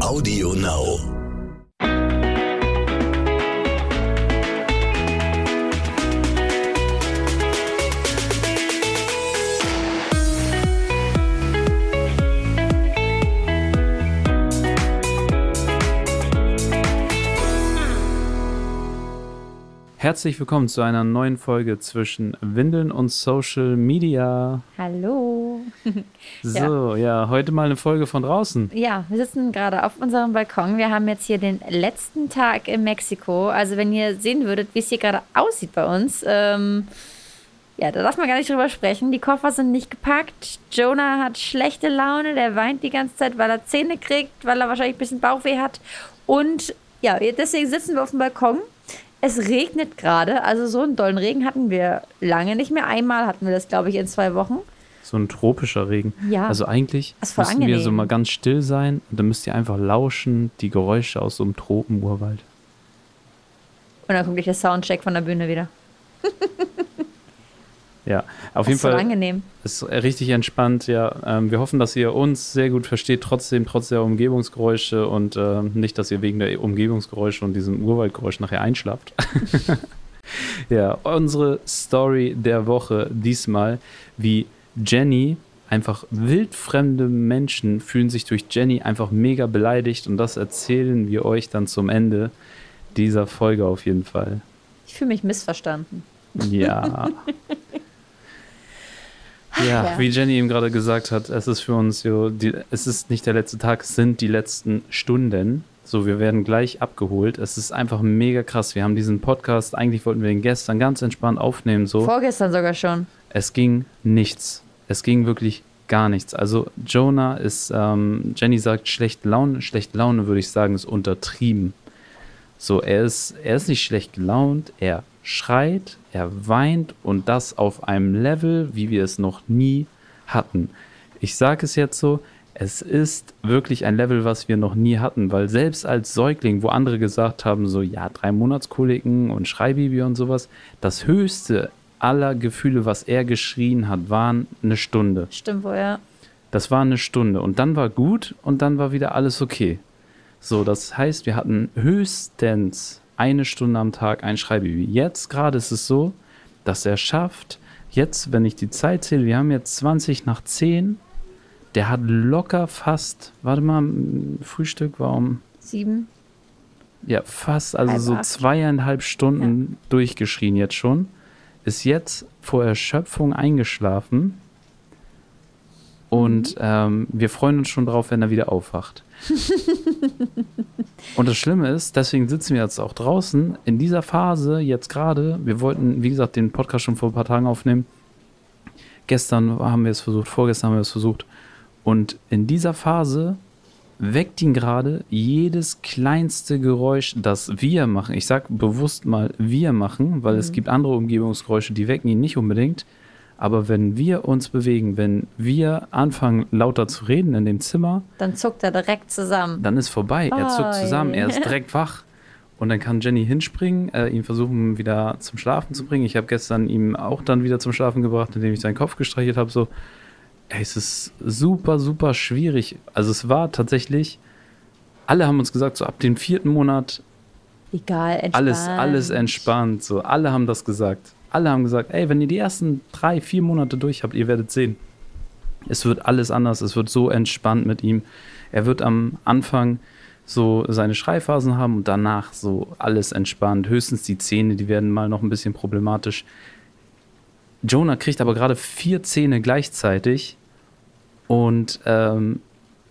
Audio Now. Herzlich willkommen zu einer neuen Folge zwischen Windeln und Social Media. Hallo. So, ja. ja, heute mal eine Folge von draußen. Ja, wir sitzen gerade auf unserem Balkon. Wir haben jetzt hier den letzten Tag in Mexiko. Also wenn ihr sehen würdet, wie es hier gerade aussieht bei uns, ähm, ja, da darf man gar nicht drüber sprechen. Die Koffer sind nicht gepackt. Jonah hat schlechte Laune, der weint die ganze Zeit, weil er Zähne kriegt, weil er wahrscheinlich ein bisschen Bauchweh hat. Und ja, deswegen sitzen wir auf dem Balkon es regnet gerade, also so einen dollen Regen hatten wir lange nicht mehr. Einmal hatten wir das, glaube ich, in zwei Wochen. So ein tropischer Regen. Ja. Also eigentlich müssten angenehm. wir so mal ganz still sein und dann müsst ihr einfach lauschen, die Geräusche aus so einem Tropenurwald. Und dann kommt gleich der Soundcheck von der Bühne wieder. Ja, auf das jeden ist Fall angenehm. ist richtig entspannt. Ja, ähm, wir hoffen, dass ihr uns sehr gut versteht, trotzdem trotz der Umgebungsgeräusche und ähm, nicht, dass ihr wegen der Umgebungsgeräusche und diesem Urwaldgeräusch nachher einschlaft. ja, unsere Story der Woche diesmal, wie Jenny einfach wildfremde Menschen fühlen sich durch Jenny einfach mega beleidigt und das erzählen wir euch dann zum Ende dieser Folge auf jeden Fall. Ich fühle mich missverstanden. Ja. Ja, Ja. wie Jenny eben gerade gesagt hat, es ist für uns so, die, es ist nicht der letzte Tag, es sind die letzten Stunden. So, wir werden gleich abgeholt. Es ist einfach mega krass. Wir haben diesen Podcast, eigentlich wollten wir den gestern ganz entspannt aufnehmen. So, Vorgestern sogar schon. es ging nichts. Es ging wirklich gar nichts. Also Jonah ist, ähm, Jenny sagt schlechte Laune. Schlechte Laune würde ich sagen, ist untertrieben. So, er ist, er ist nicht schlecht gelaunt, er schreit, er weint und das auf einem Level, wie wir es noch nie hatten. Ich sage es jetzt so, es ist wirklich ein Level, was wir noch nie hatten, weil selbst als Säugling, wo andere gesagt haben, so ja, drei Monatskoliken und Schreibaby und sowas, das höchste aller Gefühle, was er geschrien hat, waren eine Stunde. Stimmt wohl, ja. Das war eine Stunde und dann war gut und dann war wieder alles okay. So, das heißt, wir hatten höchstens eine Stunde am Tag ein Schreibaby. Jetzt gerade ist es so, dass er schafft, jetzt, wenn ich die Zeit zähle, wir haben jetzt 20 nach 10, der hat locker fast, warte mal, Frühstück war um, Sieben. ja, fast, also Halb so acht. zweieinhalb Stunden durchgeschrien jetzt schon. Ist jetzt vor Erschöpfung eingeschlafen. Und ähm, wir freuen uns schon drauf, wenn er wieder aufwacht. und das Schlimme ist, deswegen sitzen wir jetzt auch draußen. In dieser Phase, jetzt gerade, wir wollten, wie gesagt, den Podcast schon vor ein paar Tagen aufnehmen. Gestern haben wir es versucht, vorgestern haben wir es versucht. Und in dieser Phase weckt ihn gerade jedes kleinste Geräusch, das wir machen. Ich sage bewusst mal wir machen, weil es gibt andere Umgebungsgeräusche, die wecken ihn nicht unbedingt. Aber wenn wir uns bewegen, wenn wir anfangen lauter zu reden in dem Zimmer, Dann zuckt er direkt zusammen. dann ist vorbei. Er zuckt zusammen, er ist direkt wach. Und dann kann Jenny hinspringen, äh, ihn versuchen wieder zum Schlafen zu bringen. Ich habe gestern ihm auch dann wieder zum Schlafen gebracht, indem ich seinen Kopf gestreichelt habe. So, ey, es ist super, super schwierig. Also es war tatsächlich, alle haben uns gesagt, so ab dem vierten Monat Egal, entspannt. alles, alles entspannt. So, alle haben das gesagt. Alle haben gesagt, ey, wenn ihr die ersten drei, vier Monate durch habt, ihr werdet sehen. Es wird alles anders, es wird so entspannt mit ihm. Er wird am Anfang so seine Schreiphasen haben und danach so alles entspannt. Höchstens die Zähne, die werden mal noch ein bisschen problematisch. Jonah kriegt aber gerade vier Zähne gleichzeitig und ähm,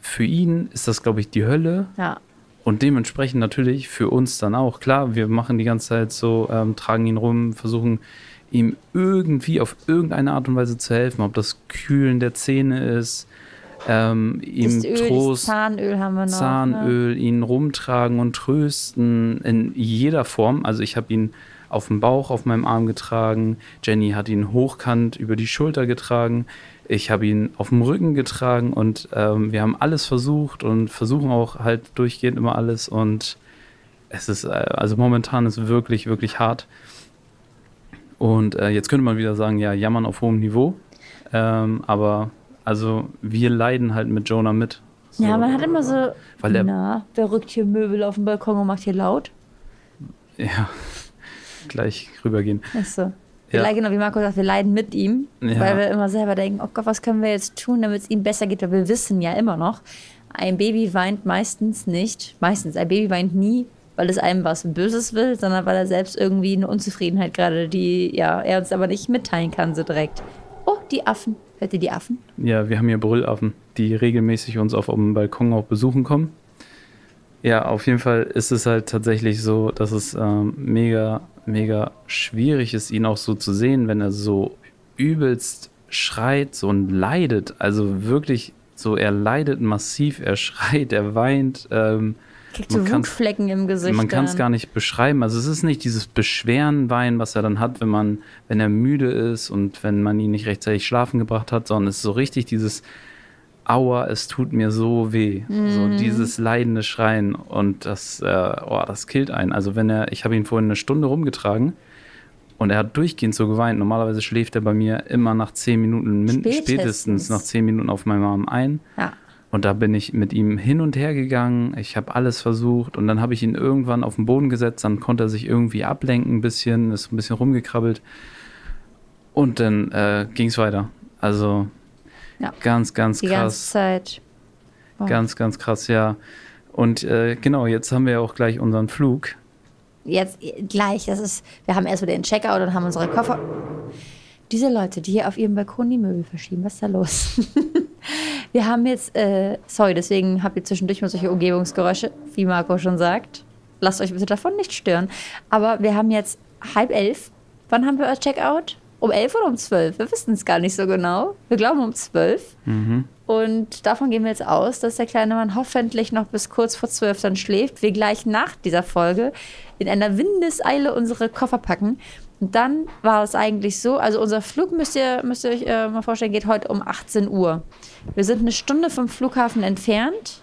für ihn ist das, glaube ich, die Hölle. Ja. Und dementsprechend natürlich für uns dann auch. Klar, wir machen die ganze Zeit so, ähm, tragen ihn rum, versuchen ihm irgendwie auf irgendeine Art und Weise zu helfen, ob das Kühlen der Zähne ist, ähm, ihm Öl, Trost, Zahnöl haben wir noch. Ne? Zahnöl, ihn rumtragen und trösten in jeder Form. Also ich habe ihn auf dem Bauch auf meinem Arm getragen, Jenny hat ihn hochkant über die Schulter getragen, ich habe ihn auf dem Rücken getragen und ähm, wir haben alles versucht und versuchen auch halt durchgehend immer alles und es ist, äh, also momentan ist wirklich, wirklich hart. Und äh, jetzt könnte man wieder sagen, ja, jammern auf hohem Niveau. Ähm, aber also wir leiden halt mit Jonah mit. So, Ja, man hat immer so, Weil er- na, wer rückt hier Möbel auf den Balkon und macht hier laut? Ja, gleich rübergehen. Achso. Wir Ja. leiden, genau wie Marco sagt, wir leiden mit ihm, Ja. weil wir immer selber denken, oh Gott, was können wir jetzt tun, damit es ihm besser geht, weil wir wissen ja immer noch, ein Baby weint meistens nicht, meistens, ein Baby weint nie, weil es einem was Böses will, sondern weil er selbst irgendwie eine Unzufriedenheit gerade, die ja, er uns aber nicht mitteilen kann so direkt. Oh, die Affen. Hört ihr die Affen? Ja, wir haben hier Brüllaffen, die regelmäßig uns auf dem Balkon auch besuchen kommen. Ja, auf jeden Fall ist es halt tatsächlich so, dass es ähm, mega, mega schwierig ist, ihn auch so zu sehen, wenn er so übelst schreit so und leidet. Also wirklich so, er leidet massiv, er schreit, er weint. Ähm, Kriegt so Wutflecken im Gesicht. man kann es gar nicht beschreiben. Also es ist nicht dieses Beschweren-Weinen, was er dann hat, wenn man, wenn er müde ist und wenn man ihn nicht rechtzeitig schlafen gebracht hat, sondern es ist so richtig dieses Aua, es tut mir so weh. So dieses leidende Schreien und das, äh, oh, das killt einen. Also wenn er, ich habe ihn vorhin eine Stunde rumgetragen und er hat durchgehend so geweint. Normalerweise schläft er bei mir immer nach zehn Minuten, min- Spätestens. spätestens nach zehn Minuten auf meinem Arm ein. Ja. Und da bin ich mit ihm hin und her gegangen. Ich habe alles versucht und dann habe ich ihn irgendwann auf den Boden gesetzt. Dann konnte er sich irgendwie ablenken ein bisschen, ist ein bisschen rumgekrabbelt. Und dann äh, ging es weiter. Also Ja. ganz, ganz Die ganze krass. Zeit. Oh. Ganz, ganz krass, ja. Und äh, genau, jetzt haben wir ja auch gleich unseren Flug. Jetzt äh, gleich, das ist, wir haben erst wieder den Checkout und haben unsere Koffer. Diese Leute, die hier auf ihrem Balkon die Möbel verschieben, was ist da los? wir haben jetzt, äh, sorry, deswegen habt ihr zwischendurch mal solche Umgebungsgeräusche, wie Marco schon sagt. Lasst euch bitte davon nicht stören. Aber wir haben jetzt halb elf. Wann haben wir Checkout? Um elf oder um zwölf? Wir wissen es gar nicht so genau. Wir glauben um zwölf. Und davon gehen wir jetzt aus, dass der kleine Mann hoffentlich noch bis kurz vor zwölf dann schläft. Wir gleich nach dieser Folge in einer Windeseile unsere Koffer packen. Und dann war es eigentlich so, also unser Flug müsst ihr, müsst ihr euch äh, mal vorstellen, geht heute um 18 Uhr. Wir sind eine Stunde vom Flughafen entfernt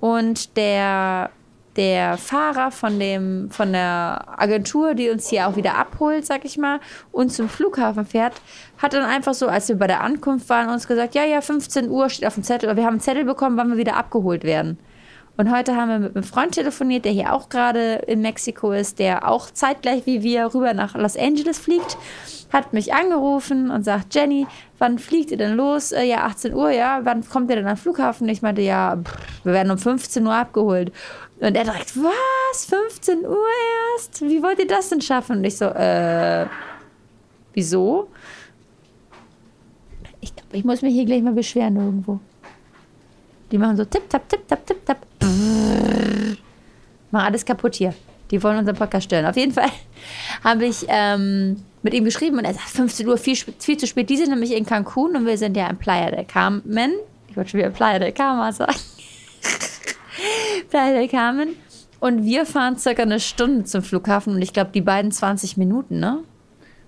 und der, der Fahrer von, dem, von der Agentur, die uns hier auch wieder abholt, sag ich mal, und zum Flughafen fährt, hat dann einfach so, als wir bei der Ankunft waren, uns gesagt, ja, ja, 15 Uhr steht auf dem Zettel. Wir haben einen Zettel bekommen, wann wir wieder abgeholt werden. Und heute haben wir mit einem Freund telefoniert, der hier auch gerade in Mexiko ist, der auch zeitgleich wie wir rüber nach Los Angeles fliegt, hat mich angerufen und sagt, Jenny, wann fliegt ihr denn los? Äh, ja, 18 Uhr, ja. Wann kommt ihr denn am Flughafen? Ich meinte, ja, pff, wir werden um 15 Uhr abgeholt. Und er direkt, was? 15 Uhr erst? Wie wollt ihr das denn schaffen? Und ich so, äh, wieso? Ich glaube, ich muss mich hier gleich mal beschweren irgendwo. Die machen so tipp, tap, tipp, tap, tipp, tap. Machen alles kaputt hier. Die wollen unseren Podcast stören. Auf jeden Fall habe ich ähm, mit ihm geschrieben und er sagt, 15 Uhr, viel, viel zu spät. Die sind nämlich in Cancun und wir sind ja in Playa del Carmen. Ich wollte schon wieder Playa del Carmen sagen. Playa del Carmen. Und wir fahren circa eine Stunde zum Flughafen und ich glaube, die beiden 20 Minuten, ne?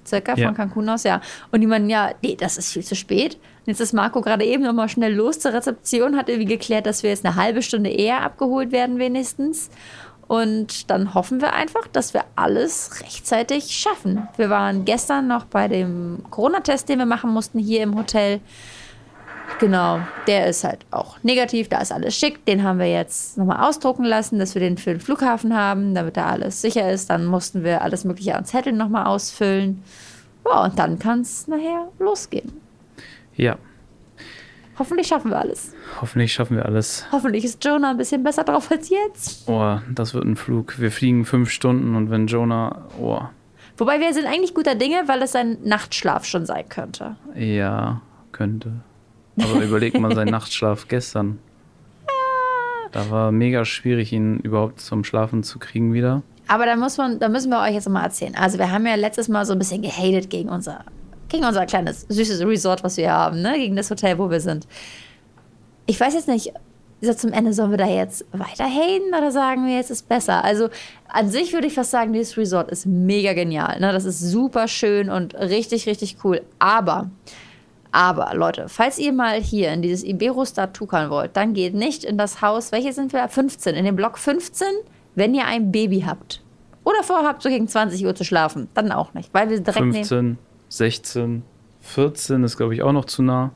Circa Ja. von Cancun aus, ja. Und die meinen, ja, nee, das ist viel zu spät. Und jetzt ist Marco gerade eben noch mal schnell los zur Rezeption, hat irgendwie geklärt, dass wir jetzt eine halbe Stunde eher abgeholt werden, wenigstens. Und dann hoffen wir einfach, dass wir alles rechtzeitig schaffen. Wir waren gestern noch bei dem Corona-Test, den wir machen mussten hier im Hotel. Genau, der ist halt auch negativ, da ist alles schick. Den haben wir jetzt nochmal ausdrucken lassen, dass wir den für den Flughafen haben, damit da alles sicher ist. Dann mussten wir alles Mögliche an Zetteln nochmal ausfüllen. Ja, und dann kann es nachher losgehen. Ja, Hoffentlich schaffen wir alles. hoffentlich schaffen wir alles. Hoffentlich ist Jonah ein bisschen besser drauf als jetzt. Oh, das wird ein Flug. Wir fliegen fünf Stunden und wenn Jonah, oh, Wobei wir sind eigentlich guter Dinge, weil es ein Nachtschlaf schon sein könnte. ja, könnte. Aber überleg mal seinen Nachtschlaf gestern. Da war mega schwierig, ihn überhaupt zum Schlafen zu kriegen wieder. Aber da muss man, da müssen wir euch jetzt mal erzählen. Also wir haben ja letztes Mal so ein bisschen gehatet gegen unser, gegen unser kleines süßes Resort, was wir haben, ne? Gegen das Hotel, wo wir sind. Ich weiß jetzt nicht, so zum Ende sollen wir da jetzt weiter haten oder sagen wir jetzt ist besser? Also an sich würde ich fast sagen, dieses Resort ist mega genial. Ne? Das ist super schön und richtig, richtig cool. Aber aber Leute, falls ihr mal hier in dieses Iberostar tuckern wollt, dann geht nicht in das Haus, welche sind wir? 15, in den Block 15, wenn ihr ein Baby habt. Oder vorhabt, so gegen 20 Uhr zu schlafen. Dann auch nicht, weil wir direkt neben. 15, 16, 14 ist, glaube ich, auch noch zu nah.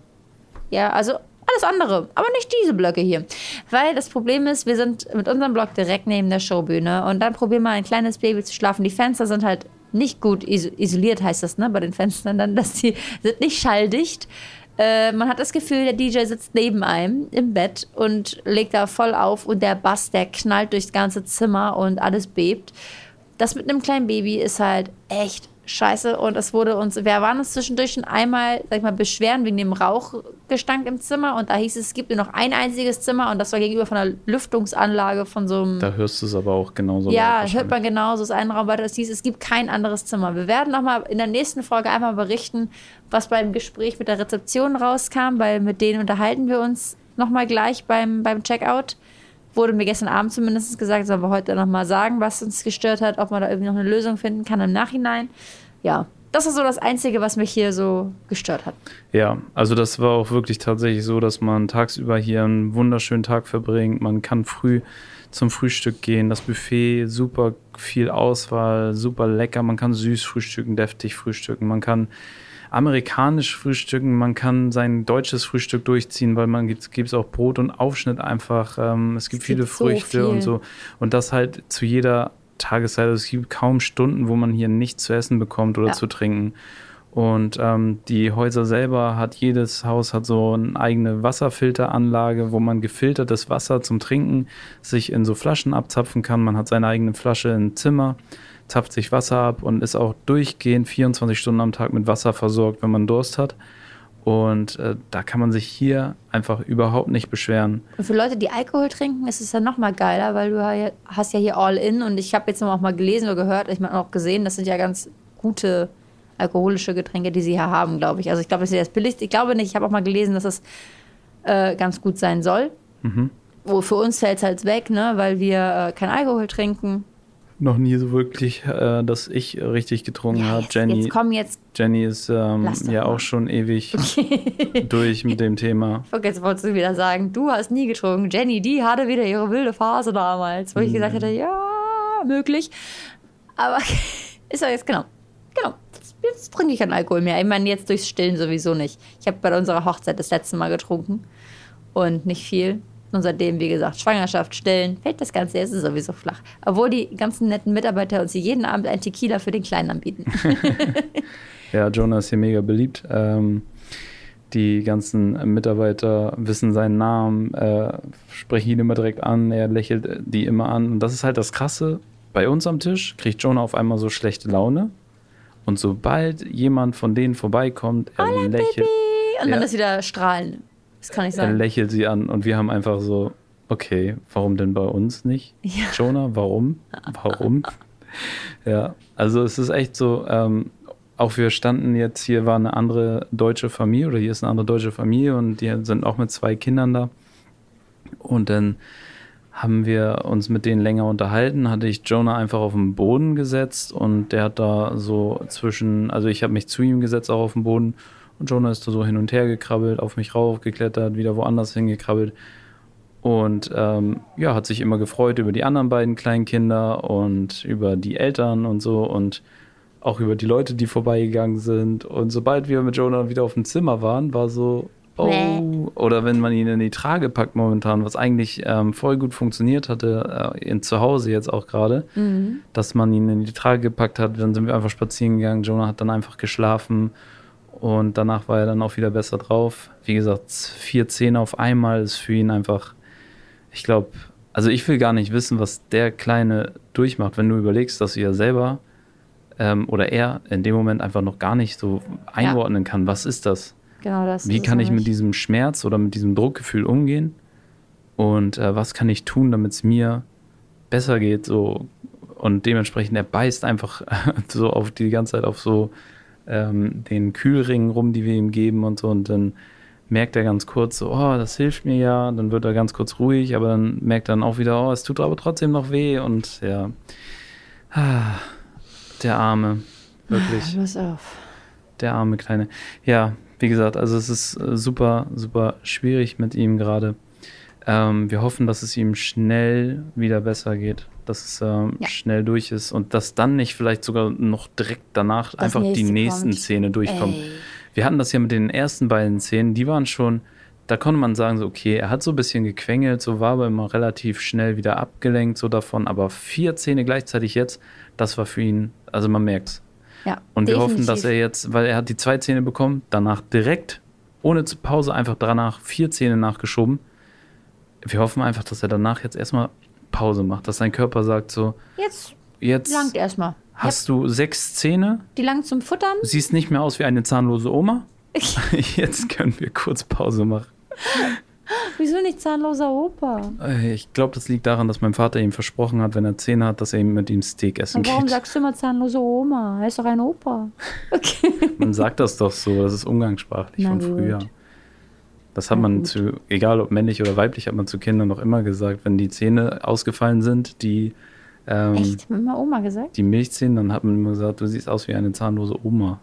Ja, also alles andere, aber nicht diese Blöcke hier. Weil das Problem ist, wir sind mit unserem Block direkt neben der Showbühne und dann probieren wir ein kleines Baby zu schlafen. Die Fenster sind halt nicht gut isoliert, heißt das, ne, bei den Fenstern dann, dass die sind nicht schalldicht. Äh, man hat das Gefühl, der DJ sitzt neben einem im Bett und legt da voll auf und der Bass, der knallt durchs ganze Zimmer und alles bebt. Das mit einem kleinen Baby ist halt echt scheiße und es wurde uns, wir waren uns zwischendurch schon einmal, sag ich mal, beschweren wegen dem Rauchgestank im Zimmer und da hieß es, es gibt nur noch ein einziges Zimmer und das war gegenüber von einer Lüftungsanlage von so einem. Da hörst du es aber auch genauso. Ja, hört man genauso, es ist ein Raum weiter, es hieß, es gibt kein anderes Zimmer. Wir werden nochmal in der nächsten Folge einmal berichten, was beim Gespräch mit der Rezeption rauskam, weil mit denen unterhalten wir uns nochmal gleich beim, beim Checkout wurde mir gestern Abend zumindest gesagt, sollen wir heute nochmal sagen, was uns gestört hat, ob man da irgendwie noch eine Lösung finden kann im Nachhinein. Ja, das ist so das Einzige, was mich hier so gestört hat. Ja, also das war auch wirklich tatsächlich so, dass man tagsüber hier einen wunderschönen Tag verbringt. Man kann früh zum Frühstück gehen. Das Buffet, super viel Auswahl, super lecker. Man kann süß frühstücken, deftig frühstücken. Man kann amerikanisch frühstücken, man kann sein deutsches Frühstück durchziehen, weil man gibt es auch Brot und Aufschnitt einfach. Ähm, es gibt es viele gibt Früchte so viel. und so. Und das halt zu jeder Tageszeit. Also es gibt kaum Stunden, wo man hier nichts zu essen bekommt oder ja. zu trinken. Und ähm, die Häuser selber hat jedes Haus hat so eine eigene Wasserfilteranlage, wo man gefiltertes Wasser zum Trinken sich in so Flaschen abzapfen kann. Man hat seine eigene Flasche im Zimmer zapft sich Wasser ab und ist auch durchgehend 24 Stunden am Tag mit Wasser versorgt, wenn man Durst hat. Und äh, da kann man sich hier einfach überhaupt nicht beschweren. Und für Leute, die Alkohol trinken, ist es ja noch mal geiler, weil du hast ja hier All-In. Und ich habe jetzt noch mal gelesen oder gehört, ich habe auch gesehen, das sind ja ganz gute alkoholische Getränke, die sie hier haben, glaube ich. Also ich glaube, das ist das billigste. Ich glaube nicht. Ich habe auch mal gelesen, dass es äh, ganz gut sein soll. Mhm. Wo für uns fällt es halt weg, ne? weil wir äh, kein Alkohol trinken noch nie so wirklich, äh, dass ich richtig getrunken ja, habe. Jenny, jetzt komm jetzt. Jenny ist ähm, ja auch schon ewig durch mit dem Thema. Okay, jetzt wolltest du wieder sagen, du hast nie getrunken. Jenny, die hatte wieder ihre wilde Phase damals, wo ich gesagt hätte, ja, möglich. Aber ist ja jetzt genau. Genau. Jetzt trinke ich keinen Alkohol mehr. Ich meine, jetzt durchs Stillen sowieso nicht. Ich habe bei unserer Hochzeit das letzte Mal getrunken. Und nicht viel. Und seitdem, wie gesagt, Schwangerschaft, Stillen, fällt das Ganze jetzt sowieso flach. Obwohl die ganzen netten Mitarbeiter uns jeden Abend ein Tequila für den Kleinen anbieten. ja, Jonah ist hier mega beliebt. Ähm, die ganzen Mitarbeiter wissen seinen Namen, äh, sprechen ihn immer direkt an, er lächelt die immer an. Und das ist halt das Krasse. Bei uns am Tisch kriegt Jonah auf einmal so schlechte Laune. Und sobald jemand von denen vorbeikommt, er Hola, lächelt. Baby. Und dann ist wieder strahlen. Das kann ich sagen. Er lächelt sie an und wir haben einfach so, okay, warum denn bei uns nicht? Ja. Jonah, warum? Warum? ja, also es ist echt so, ähm, auch wir standen jetzt, hier war eine andere deutsche Familie oder hier ist eine andere deutsche Familie und die sind auch mit zwei Kindern da. Und dann haben wir uns mit denen länger unterhalten, hatte ich Jonah einfach auf den Boden gesetzt und der hat da so zwischen, also ich habe mich zu ihm gesetzt auch auf den Boden und Jonah ist da so hin und her gekrabbelt, auf mich raufgeklettert, wieder woanders hingekrabbelt. Und ähm, ja, hat sich immer gefreut über die anderen beiden kleinen Kinder und über die Eltern und so und auch über die Leute, die vorbeigegangen sind. Und sobald wir mit Jonah wieder auf dem Zimmer waren, war so, oh, oder wenn man ihn in die Trage packt momentan, was eigentlich ähm, voll gut funktioniert hatte, äh, in zu Hause jetzt auch gerade, mhm. dass man ihn in die Trage gepackt hat, dann sind wir einfach spazieren gegangen. Jonah hat dann einfach geschlafen und danach war er dann auch wieder besser drauf. Wie gesagt, vier Zähne auf einmal ist für ihn einfach, ich glaube, also ich will gar nicht wissen, was der Kleine durchmacht, wenn du überlegst, dass du ja selber ähm, oder er in dem Moment einfach noch gar nicht so einordnen ja. kann, was ist das? Genau das. Wie kann ich mit diesem Schmerz oder mit diesem Druckgefühl umgehen? Und äh, was kann ich tun, damit es mir besser geht? So und dementsprechend er beißt einfach so auf die ganze Zeit auf so ähm, den Kühlring rum, die wir ihm geben und so. Und dann merkt er ganz kurz so, oh, das hilft mir ja. Dann wird er ganz kurz ruhig, aber dann merkt er dann auch wieder, oh, es tut aber trotzdem noch weh. Und ja, ah, der Arme, wirklich. Pass auf. Der arme Kleine. Ja, wie gesagt, also es ist äh, super, super schwierig mit ihm gerade. Ähm, wir hoffen, dass es ihm schnell wieder besser geht dass es ähm, ja. schnell durch ist und dass dann nicht vielleicht sogar noch direkt danach das einfach die nächsten kommt. Szene durchkommt. Ey. Wir hatten das ja mit den ersten beiden Szenen, die waren schon da konnte man sagen, so, okay, er hat so ein bisschen gequengelt, so war aber immer relativ schnell wieder abgelenkt, so davon. Aber vier Zähne gleichzeitig jetzt, das war für ihn, also man merkt's. Ja, Und wir definitiv. hoffen, dass er jetzt, weil er hat die zwei Zähne bekommen, danach direkt, ohne zu Pause, einfach danach vier Zähne nachgeschoben. Wir hoffen einfach, dass er danach jetzt erstmal Pause macht, dass sein Körper sagt so, Jetzt jetzt langt erstmal. hast du sechs Zähne, Die langt zum Futtern. siehst nicht mehr aus wie eine zahnlose Oma. Jetzt können wir kurz Pause machen. Wieso nicht zahnloser Opa? Äh, Ich glaube, das liegt daran, dass mein Vater ihm versprochen hat, wenn er Zähne hat, dass er ihm mit ihm Steak essen Und warum geht. sagst du immer zahnlose Oma? Er ist doch ein Opa. Okay. Man sagt das doch so, das ist umgangssprachlich Na von gut. früher. Das hat Na man gut. zu, egal ob männlich oder weiblich, hat man zu Kindern noch immer gesagt, wenn die Zähne ausgefallen sind, die, ähm, Echt? Hat immer Oma gesagt? die Milchzähne, dann hat man immer gesagt, du siehst aus wie eine zahnlose Oma.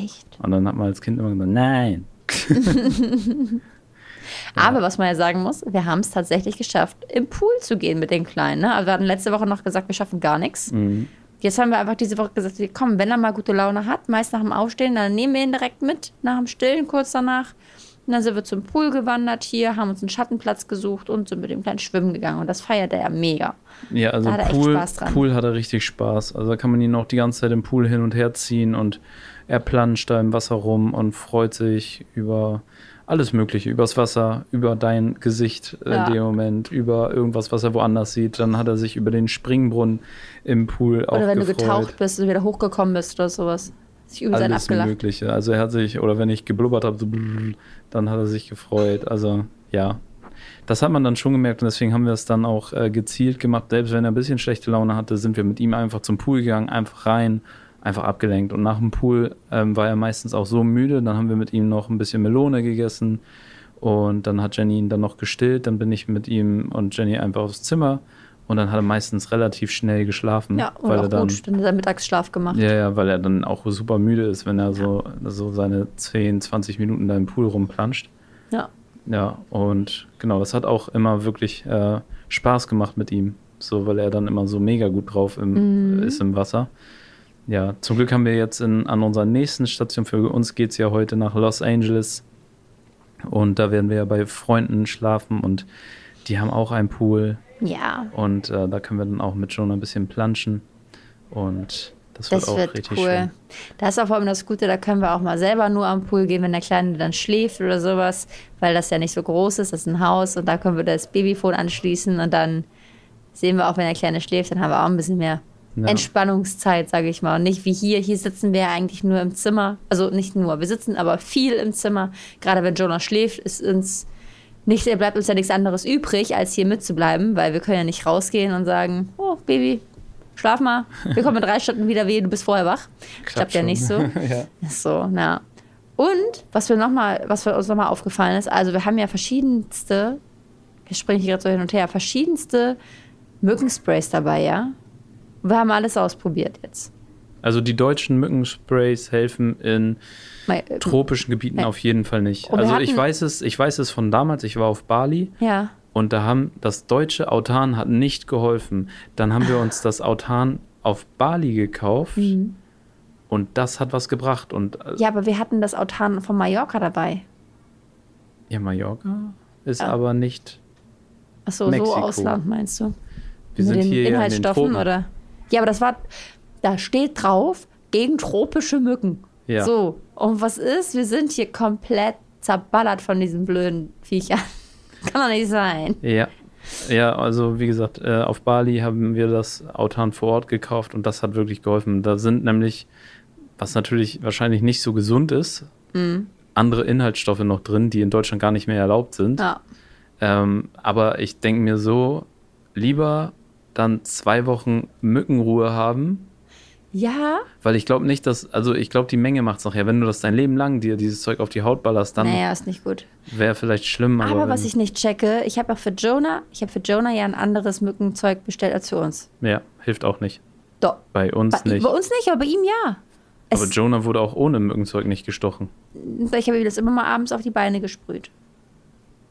Echt? Und dann hat man als Kind immer gesagt, nein. Aber was man ja sagen muss, wir haben es tatsächlich geschafft, im Pool zu gehen mit den Kleinen. Ne? Also wir hatten letzte Woche noch gesagt, wir schaffen gar nichts. Mhm. Jetzt haben wir einfach diese Woche gesagt, komm, wenn er mal gute Laune hat, meist nach dem Aufstehen, dann nehmen wir ihn direkt mit, nach dem Stillen kurz danach. Und dann sind wir zum Pool gewandert hier, haben uns einen Schattenplatz gesucht und sind mit dem Kleinen schwimmen gegangen. Und das feiert er ja mega. Ja, also Da hat Pool, Spaß dran. Pool hat er richtig Spaß. Also da kann man ihn auch die ganze Zeit im Pool hin und her ziehen und er planscht da im Wasser rum und freut sich über alles Mögliche, übers Wasser, über dein Gesicht Ja. in dem Moment, über irgendwas, was er woanders sieht. Dann hat er sich über den Springbrunnen im Pool auch Oder wenn gefreut. du getaucht bist und wieder hochgekommen bist oder sowas. Sich sein alles abgelacht. Mögliche. Also er hat sich, oder wenn ich geblubbert habe, so blub, dann hat er sich gefreut. Also ja, das hat man dann schon gemerkt und deswegen haben wir es dann auch äh, gezielt gemacht. Selbst wenn er ein bisschen schlechte Laune hatte, sind wir mit ihm einfach zum Pool gegangen, einfach rein, einfach abgelenkt. Und nach dem Pool ähm, war er meistens auch so müde, dann haben wir mit ihm noch ein bisschen Melone gegessen und dann hat Jenny ihn dann noch gestillt. Dann bin ich mit ihm und Jenny einfach aufs Zimmer und dann hat er meistens relativ schnell geschlafen, Ja, und weil auch er dann gut, dann hat er Mittagsschlaf gemacht. ja, ja, weil er dann auch super müde ist, wenn er so, so seine 10, 20 Minuten da im Pool rumplanscht. Ja. Ja, und genau, das hat auch immer wirklich äh, Spaß gemacht mit ihm. So, weil er dann immer so mega gut drauf im, Mhm. ist im Wasser. Ja, zum Glück haben wir jetzt in, an unserer nächsten Station, für uns geht es ja heute nach Los Angeles. Und da werden wir ja bei Freunden schlafen und die haben auch einen Pool. Ja, Und äh, da können wir dann auch mit Jonah ein bisschen planschen. Und das wird das auch wird richtig cool. schön. Da ist auch vor allem das Gute, da können wir auch mal selber nur am Pool gehen, wenn der Kleine dann schläft oder sowas, weil das ja nicht so groß ist, das ist ein Haus und da können wir das Babyphone anschließen und dann sehen wir auch, wenn der Kleine schläft, dann haben wir auch ein bisschen mehr Ja. Entspannungszeit, sage ich mal. Und nicht wie hier, hier sitzen wir ja eigentlich nur im Zimmer, also nicht nur, wir sitzen aber viel im Zimmer. Gerade wenn Jonah schläft, ist uns nicht, bleibt uns ja nichts anderes übrig, als hier mitzubleiben, weil wir können ja nicht rausgehen und sagen, oh Baby, schlaf mal, wir kommen in drei Stunden wieder weh, du bist vorher wach. Klappt ja schon. nicht so. ja. So, na. Und was wir noch mal, was uns nochmal aufgefallen ist, also wir haben ja verschiedenste, wir springen hier gerade so hin und her, verschiedenste Mückensprays dabei, ja. Wir haben alles ausprobiert jetzt. Also die deutschen Mückensprays helfen in Mal, äh, tropischen Gebieten Ja. auf jeden Fall nicht. Wir Also ich weiß es, ich weiß es von damals, ich war auf Bali ja, und da haben das deutsche Autan hat nicht geholfen. Dann haben wir uns das Autan auf Bali gekauft Mhm. und das hat was gebracht. Und äh, ja, aber wir hatten das Autan von Mallorca dabei. ja, Mallorca ist Ja. aber nicht. Achso, so Mexiko. Ausland meinst du? Wir Mit sind den hier ja in den Inhaltsstoffen Tropen. oder? Ja, aber das war, da steht drauf, gegen tropische Mücken. Ja. So, und was ist? Wir sind hier komplett zerballert von diesen blöden Viechern. Kann doch nicht sein. Ja. Ja, also wie gesagt, äh, auf Bali haben wir das Autan vor Ort gekauft und das hat wirklich geholfen. Da sind nämlich, was natürlich wahrscheinlich nicht so gesund ist, Mhm. andere Inhaltsstoffe noch drin, die in Deutschland gar nicht mehr erlaubt sind. Ja. Ähm, aber ich denke mir so, lieber dann zwei Wochen Mückenruhe haben, Ja, weil ich glaube nicht, dass, also ich glaube, die Menge macht es nachher. Wenn du das dein Leben lang dir dieses Zeug auf die Haut ballerst, dann naja, ist nicht gut. wäre vielleicht schlimm. Aber, Aber was ich nicht checke, ich habe auch für Jonah, ich habe für Jonah ja ein anderes Mückenzeug bestellt als für uns. Ja, hilft auch nicht. Doch. Bei uns Bei, nicht. bei uns nicht, aber bei ihm ja. aber Es, Jonah wurde auch ohne Mückenzeug nicht gestochen. ich habe ihm das immer mal abends auf die Beine gesprüht.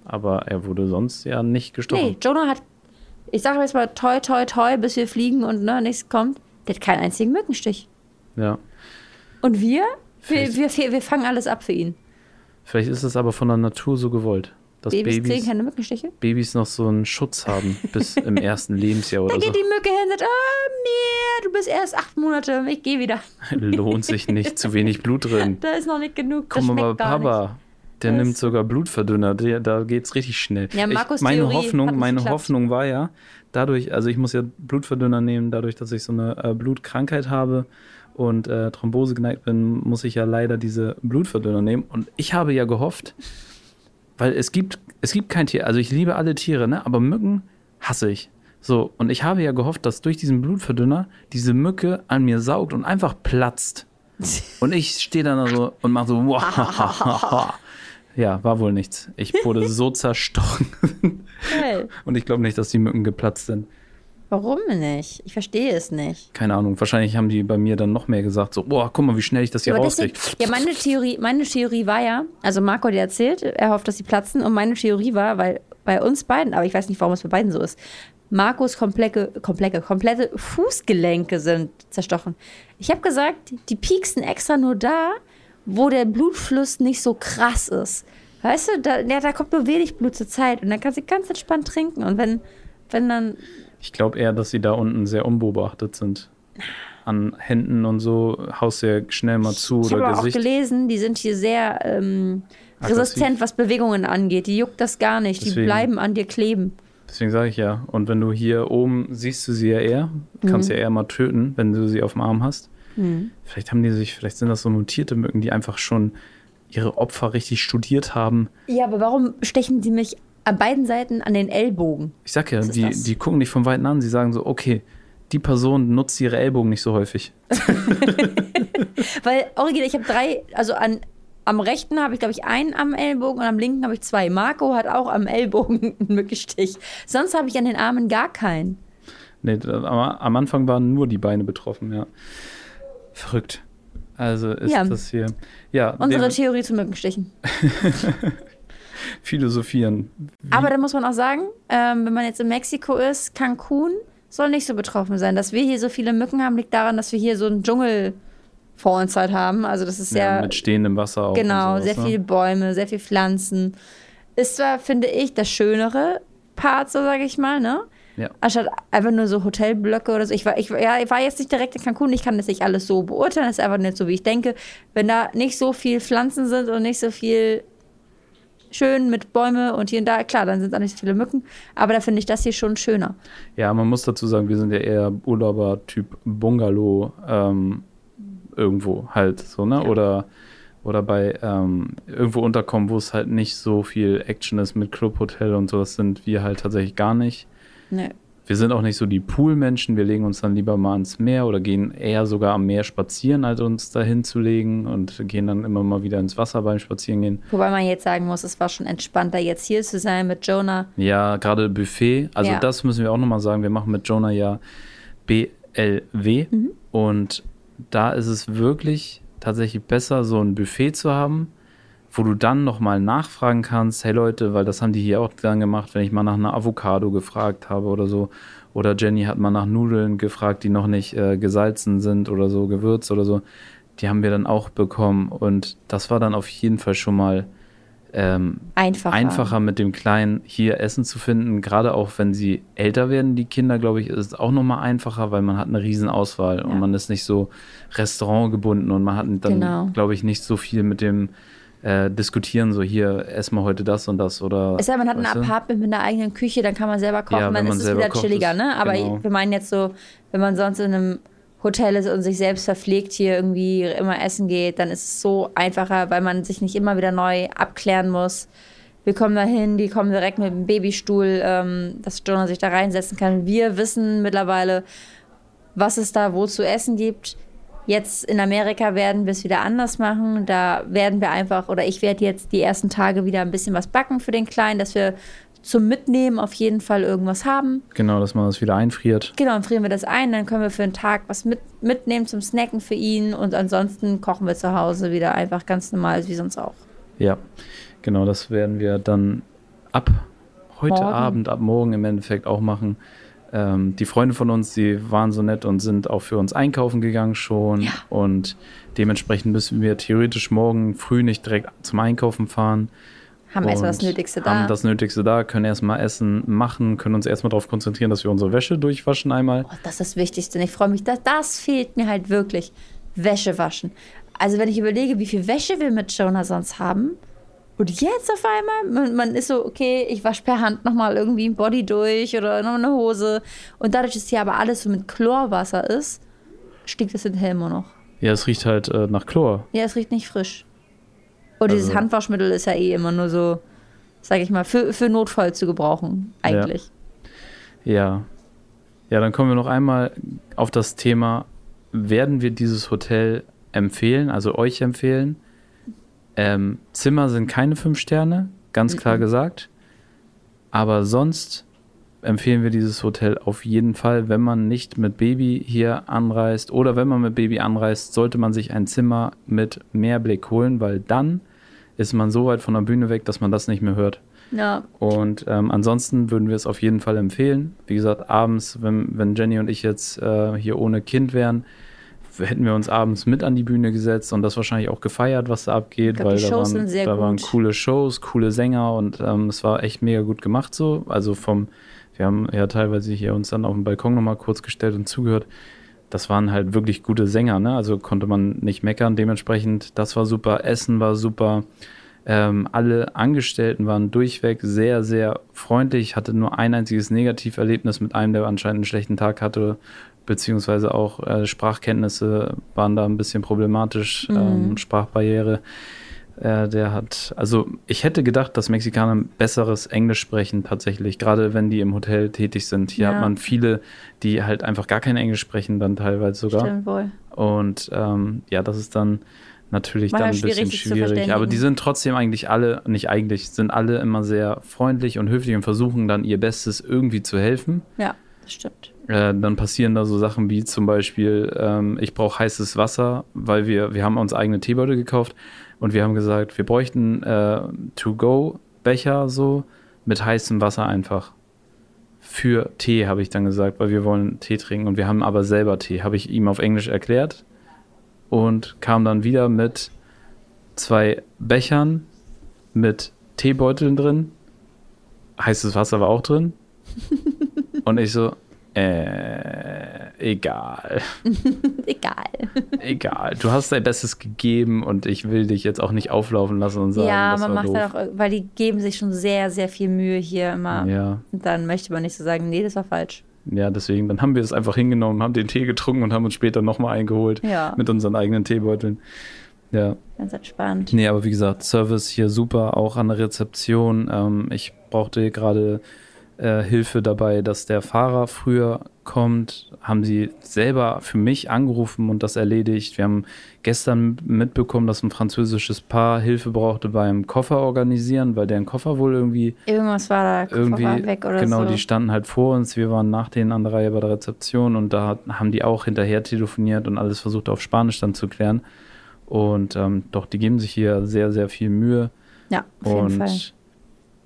Aber er wurde sonst ja nicht gestochen. Nee, Jonah hat, ich sage jetzt mal toi, toi, toi, bis wir fliegen und ne, nichts kommt. Der hat keinen einzigen Mückenstich. Ja. Und wir? Wir, wir, wir fangen alles ab für ihn. Vielleicht ist es aber von der Natur so gewollt. dass Babys, Babys, kriegen keine Mückenstiche? Babys noch so einen Schutz haben bis im ersten Lebensjahr Da oder so. geht die Mücke hin und sagt, ah, nee, du bist erst acht Monate, ich gehe wieder. Lohnt sich nicht, zu wenig Blut drin. Da ist noch nicht genug, Komm mal. Papa. Der nimmt sogar Blutverdünner, der, da geht's richtig schnell. Ja, Markus' ich, meine Theorie Hoffnung, meine geklappt. Hoffnung war ja, dadurch, also ich muss ja Blutverdünner nehmen, dadurch, dass ich so eine äh, Blutkrankheit habe und äh, Thrombose geneigt bin, muss ich ja leider diese Blutverdünner nehmen. Und ich habe ja gehofft, weil es gibt, es gibt kein Tier, also ich liebe alle Tiere, ne? aber Mücken hasse ich. So, und ich habe ja gehofft, dass durch diesen Blutverdünner diese Mücke an mir saugt und einfach platzt. Und ich stehe dann da so und mache so, wow. Ja, war wohl nichts. Ich wurde so zerstochen. Geil. Und ich glaube nicht, dass die Mücken geplatzt sind. Warum nicht? Ich verstehe es nicht. Keine Ahnung. Wahrscheinlich haben die bei mir dann noch mehr gesagt, so, boah, guck mal, wie schnell ich das hier Aber deswegen, rauskriege. ja, meine Theorie, meine Theorie war ja, also Marco hat erzählt, er hofft, dass sie platzen. Und meine Theorie war, weil bei uns beiden, aber ich weiß nicht, warum es bei beiden so ist, Marcos komplette, komplette, komplette Fußgelenke sind zerstochen. Ich habe gesagt, die pieksen extra nur da, wo der Blutfluss nicht so krass ist. Weißt du, da, ja, da kommt nur wenig Blut zur Zeit und dann kannst du ganz entspannt trinken. Und wenn, wenn dann Ich glaube eher, dass sie da unten sehr unbeobachtet sind. An Händen und so haust du ja schnell mal zu Ich habe auch gelesen, die sind hier sehr ähm, resistent, was Bewegungen angeht. Die juckt das gar nicht. Die Deswegen. bleiben an dir kleben. Deswegen sage ich ja. Und wenn du hier oben siehst du sie ja eher, kannst Mhm. ja eher mal töten, wenn du sie auf dem Arm hast. Vielleicht haben die sich, vielleicht sind das so mutierte Mücken, die einfach schon ihre Opfer richtig studiert haben. Ja, aber warum stechen die mich an beiden Seiten an den Ellbogen? Ich sag ja, die, das? die gucken dich von Weitem an, sie sagen so, okay, die Person nutzt ihre Ellbogen nicht so häufig. Weil original, ich habe drei, also an, am rechten habe ich, glaube ich, einen am Ellbogen und am linken habe ich zwei. Marco hat auch am Ellbogen einen Mückenstich. Sonst habe ich an den Armen gar keinen. Nee, am Anfang waren nur die Beine betroffen, ja. Verrückt. Also ist Ja. das hier. Ja, Unsere Theorie zu Mückenstichen. philosophieren. Aber da muss man auch sagen, ähm, wenn man jetzt in Mexiko ist, Cancun soll nicht so betroffen sein. Dass wir hier so viele Mücken haben, liegt daran, dass wir hier so einen Dschungel vor uns halt haben. Also das ist sehr, ja, mit stehendem Wasser auch. genau, sowas, sehr ne? viele Bäume, sehr viele Pflanzen. Ist zwar, finde ich, das schönere Part, so sage ich mal, ne? Ja. Anstatt einfach nur so Hotelblöcke oder so. Ich war, ich, ja, ich war jetzt nicht direkt in Cancun, ich kann das nicht alles so beurteilen, das ist einfach nicht so, wie ich denke. Wenn da nicht so viel Pflanzen sind und nicht so viel schön mit Bäume und hier und da, klar, dann sind da nicht so viele Mücken, aber da finde ich das hier schon schöner. Ja, man muss dazu sagen, wir sind ja eher Urlauber-Typ Bungalow ähm, irgendwo halt so, ne? Oder, oder bei ähm, irgendwo unterkommen, wo es halt nicht so viel Action ist mit Clubhotel und so. Das sind wir halt tatsächlich gar nicht. Ne. Wir sind auch nicht so die Poolmenschen. Wir legen uns dann lieber mal ins Meer oder gehen eher sogar am Meer spazieren, als uns dahin zu legen und gehen dann immer mal wieder ins Wasser beim Spazierengehen. Wobei man jetzt sagen muss, es war schon entspannter, jetzt hier zu sein mit Jonah. Ja, gerade Buffet. Also Ja. das müssen wir auch nochmal sagen. Wir machen mit Jonah ja BLW. Mhm. Und da ist es wirklich tatsächlich besser, so ein Buffet zu haben, wo du dann nochmal nachfragen kannst, hey Leute, weil das haben die hier auch dann gemacht, wenn ich mal nach einer Avocado gefragt habe oder so. Oder Jenny hat mal nach Nudeln gefragt, die noch nicht äh, gesalzen sind oder so, gewürzt oder so. Die haben wir dann auch bekommen. Und das war dann auf jeden Fall schon mal ähm, Einfacher. einfacher mit dem Kleinen hier Essen zu finden. Gerade auch wenn sie älter werden, die Kinder, glaube ich, ist es auch nochmal einfacher, weil man hat eine riesen Auswahl Ja. und man ist nicht so restaurantgebunden und man hat dann, Genau. glaube ich, nicht so viel mit dem äh, Diskutieren, so hier, ess mal heute das und das oder. Es sei denn, man hat ein? Apartment mit einer eigenen Küche, dann kann man selber kochen, Ja, wenn dann ist es wieder kocht, chilliger, ne? Aber genau. wir meinen jetzt so, wenn man sonst in einem Hotel ist und sich selbst verpflegt hier irgendwie immer essen geht, dann ist es so einfacher, weil man sich nicht immer wieder neu abklären muss. Wir kommen da hin, die kommen direkt mit dem Babystuhl, ähm, dass Jonah sich da reinsetzen kann. Wir wissen mittlerweile, was es da wo zu essen gibt. Jetzt in Amerika werden wir es wieder anders machen. Da werden wir einfach, oder ich werde jetzt die ersten Tage wieder ein bisschen was backen für den Kleinen, dass wir zum Mitnehmen auf jeden Fall irgendwas haben. Genau, dass man das wieder einfriert. Genau, dann frieren wir das ein, dann können wir für einen Tag was mit, mitnehmen zum Snacken für ihn und ansonsten kochen wir zu Hause wieder einfach ganz normal, wie sonst auch. Ja, genau, das werden wir dann ab heute Morgen. Abend, ab morgen im Endeffekt auch machen. Ähm, die Freunde von uns, die waren so nett und sind auch für uns einkaufen gegangen schon. Ja. Und dementsprechend müssen wir theoretisch morgen früh nicht direkt zum Einkaufen fahren. Haben erstmal das Nötigste da. Haben das Nötigste da, können erstmal Essen machen, können uns erstmal darauf konzentrieren, dass wir unsere Wäsche durchwaschen einmal. Oh, das ist das Wichtigste. Und ich freue mich, das, das fehlt mir halt wirklich. Wäsche waschen. Also wenn ich überlege, wie viel Wäsche wir mit Jonah sonst haben. Und jetzt auf einmal, man, man ist so, okay, ich wasche per Hand nochmal irgendwie ein Body durch oder noch eine Hose. Und dadurch, dass hier aber alles so mit Chlorwasser ist, stinkt es hinterher immer noch. Ja, es riecht halt äh, nach Chlor. Ja, es riecht nicht frisch. Und dieses Also- Handwaschmittel ist ja eh immer nur so, sag ich mal, für, für Notfall zu gebrauchen, eigentlich. Ja. Ja, dann kommen wir noch einmal auf das Thema, werden wir dieses Hotel empfehlen, also euch empfehlen? Ähm, Zimmer sind keine fünf Sterne, ganz klar gesagt. Aber sonst empfehlen wir dieses Hotel auf jeden Fall, wenn man nicht mit Baby hier anreist oder wenn man mit Baby anreist, sollte man sich ein Zimmer mit Mehrblick holen, weil dann ist man so weit von der Bühne weg, dass man das nicht mehr hört. Ja, Und ähm, ansonsten würden wir es auf jeden Fall empfehlen. Wie gesagt, abends, wenn, wenn Jenny und ich jetzt äh, hier ohne Kind wären, hätten wir uns abends mit an die Bühne gesetzt und das wahrscheinlich auch gefeiert, was da abgeht, glaub, weil die da, Shows waren, sind sehr da waren coole Shows, coole Sänger und ähm, es war echt mega gut gemacht so. Also vom, wir haben ja teilweise hier uns dann auf dem Balkon nochmal kurz gestellt und zugehört. Das waren halt wirklich gute Sänger, ne? Also konnte man nicht meckern. Dementsprechend, das war super, Essen war super. Ähm, alle Angestellten waren durchweg sehr, sehr freundlich. Ich hatte nur ein einziges Negativerlebnis mit einem, der anscheinend einen schlechten Tag hatte, beziehungsweise auch äh, Sprachkenntnisse waren da ein bisschen problematisch, ähm, Sprachbarriere. Äh, der hat, also ich hätte gedacht, dass Mexikaner besseres Englisch sprechen tatsächlich, gerade wenn die im Hotel tätig sind. Hier Ja. hat man viele, die halt einfach gar kein Englisch sprechen, dann teilweise sogar. stimmt wohl. Und ähm, ja, das ist dann natürlich Manchmal dann ein bisschen schwierig. Aber die sind trotzdem eigentlich alle, nicht eigentlich, sind alle immer sehr freundlich und höflich und versuchen dann ihr Bestes irgendwie zu helfen. Ja, das stimmt. Äh, dann passieren da so Sachen wie zum Beispiel, ähm, ich brauche heißes Wasser, weil wir, wir haben uns eigene Teebeutel gekauft und wir haben gesagt, wir bräuchten äh, To-Go-Becher so mit heißem Wasser einfach. Für Tee, habe ich dann gesagt, weil wir wollen Tee trinken und wir haben aber selber Tee, habe ich ihm auf Englisch erklärt und kam dann wieder mit zwei Bechern mit Teebeuteln drin. Heißes Wasser war auch drin. Und ich so, äh, egal, Egal. egal. Du hast dein Bestes gegeben und ich will dich jetzt auch nicht auflaufen lassen und sagen, ja, das man war macht doof. dann auch, weil die geben sich schon sehr, sehr viel Mühe hier immer. Ja, Und dann möchte man nicht so sagen, nee, das war falsch. ja, deswegen, dann haben wir es einfach hingenommen, haben den Tee getrunken und haben uns später nochmal eingeholt Ja, mit unseren eigenen Teebeuteln. Ja, ganz entspannt. nee, aber wie gesagt, Service hier super, auch an der Rezeption. Ähm, ich brauchte gerade äh, Hilfe dabei, dass der Fahrer früher kommt. Haben sie selber für mich angerufen und das erledigt. Wir haben gestern mitbekommen, dass ein französisches Paar Hilfe brauchte beim Koffer organisieren, weil deren Koffer wohl irgendwie Irgendwas war da, irgendwie war weg oder genau, so. die standen halt vor uns. Wir waren nach denen an der Reihe bei der Rezeption und da haben die auch hinterher telefoniert und alles versucht auf Spanisch dann zu klären. Und ähm, doch, die geben sich hier sehr, sehr viel Mühe. ja, auf jeden und Fall.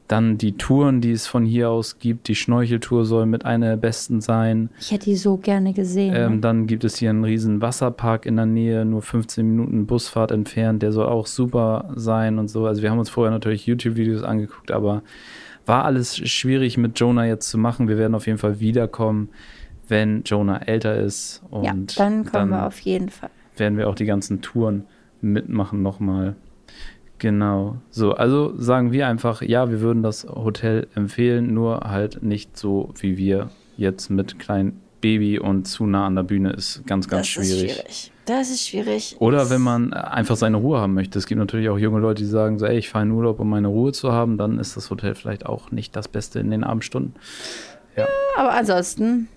Dann die Touren, die es von hier aus gibt. Die Schnorcheltour soll mit einer der besten sein. Ich hätte die so gerne gesehen. Ähm, ne? dann gibt es hier einen riesen Wasserpark in der Nähe, nur 15 Minuten Busfahrt entfernt. Der soll auch super sein und so. Also wir haben uns vorher natürlich YouTube-Videos angeguckt, aber war alles schwierig mit Jonah jetzt zu machen. Wir werden auf jeden Fall wiederkommen, wenn Jonah älter ist. Und ja, dann kommen wir auf jeden Fall. werden wir auch die ganzen Touren mitmachen nochmal. Genau. So, also sagen wir einfach, ja, wir würden das Hotel empfehlen, nur halt nicht so wie wir jetzt mit kleinem Baby und zu nah an der Bühne ist ganz, ganz das schwierig. ist schwierig. Das ist schwierig. Oder wenn man einfach seine Ruhe haben möchte. Es gibt natürlich auch junge Leute, die sagen so, ey, ich fahre in Urlaub, um meine Ruhe zu haben, dann ist das Hotel vielleicht auch nicht das Beste in den Abendstunden. Aber ansonsten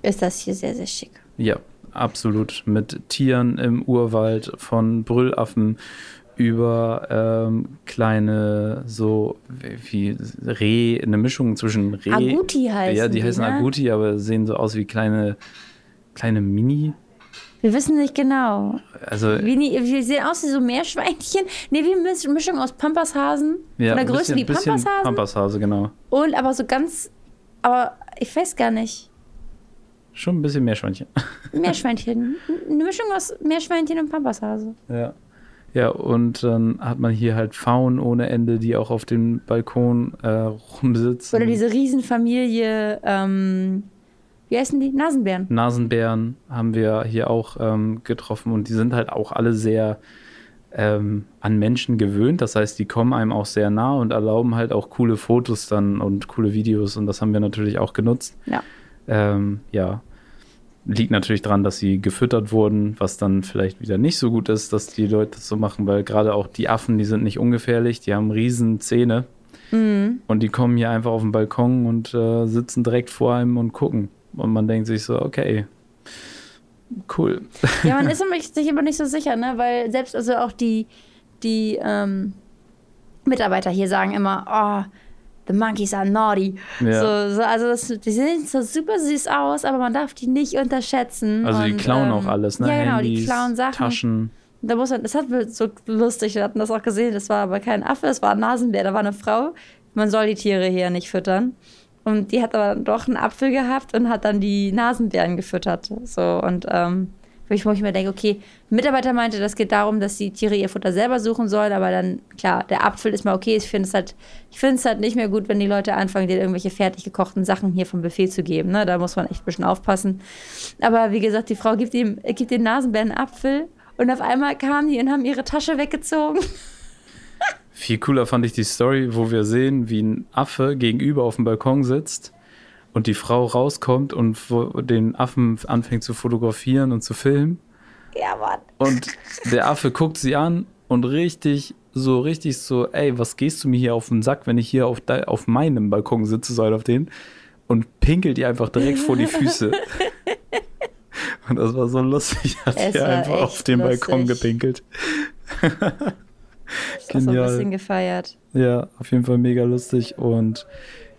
ist das hier sehr, sehr schick. Ja, absolut. Mit Tieren im Urwald, von Brüllaffen über ähm, kleine, so wie Reh, eine Mischung zwischen Reh. Aguti heißen Ja, die die, heißen ne? Aguti, aber sehen so aus wie kleine, kleine Mini. Wir wissen nicht genau. Also, Wie, wir sehen aus wie so Meerschweinchen. Nee, wie eine Misch- Mischung aus Pampashasen. ja, Von der ein Größe bisschen- wie Pampashasen. Pampashase, genau. Und aber so ganz. Aber ich weiß gar nicht. Schon ein bisschen Meerschweinchen. Meerschweinchen. Eine Mischung aus Meerschweinchen und Pampashase. Ja. Ja, und dann hat man hier halt Faunen ohne Ende, die auch auf dem Balkon äh, rumsitzen. Oder diese Riesenfamilie, ähm, wie heißen die? Nasenbären. Nasenbären haben wir hier auch ähm, getroffen und die sind halt auch alle sehr ähm, an Menschen gewöhnt. Das heißt, die kommen einem auch sehr nah und erlauben halt auch coole Fotos dann und coole Videos und das haben wir natürlich auch genutzt. Ja. Ähm, ja. Liegt natürlich daran, dass sie gefüttert wurden, was dann vielleicht wieder nicht so gut ist, dass die Leute das so machen, weil gerade auch die Affen, die sind nicht ungefährlich, die haben riesen Zähne Mhm. und die kommen hier einfach auf den Balkon und äh, sitzen direkt vor einem und gucken. Und man denkt sich so, okay, cool. Ja, man ist sich immer nicht so sicher, ne? Weil selbst also auch die, die ähm, Mitarbeiter hier sagen immer, oh, the monkeys are naughty. Ja. So, so, also das, die sehen so super süß aus, aber man darf die nicht unterschätzen. Also die Und, klauen ähm, auch alles, ne? Ja, genau, die Handys, klauen Sachen. Taschen. Da muss man, das hat mir so lustig, wir hatten das auch gesehen, das war aber kein Affe, es war ein Nasenbär, da war eine Frau. Man soll die Tiere hier nicht füttern. Und die hat aber doch einen Apfel gehabt und hat dann die Nasenbären gefüttert. So, und ähm, wo ich, mir denke, okay, ein Mitarbeiter meinte, das geht darum, dass die Tiere ihr Futter selber suchen sollen, aber dann, klar, der Apfel ist mal okay. Ich finde es halt, halt nicht mehr gut, wenn die Leute anfangen, dir irgendwelche fertig gekochten Sachen hier vom Buffet zu geben. Ne? Da muss man echt ein bisschen aufpassen. Aber wie gesagt, die Frau gibt ihm, gibt dem Nasenbären Apfel und auf einmal kamen die und haben ihre Tasche weggezogen. Viel cooler fand ich die Story, wo wir sehen, wie ein Affe gegenüber auf dem Balkon sitzt und die Frau rauskommt und den Affen anfängt zu fotografieren und zu filmen. Ja, Mann. Und der Affe guckt sie an und richtig, so richtig so, ey, was gehst du mir hier auf den Sack, wenn ich hier auf, de, auf meinem Balkon sitze, so halt auf den, und pinkelt die einfach direkt vor die Füße. Und das war so lustig, hat Es einfach auf den Balkon lustig. gepinkelt. Ich hab so ein bisschen gefeiert. Ja, auf jeden Fall mega lustig. Und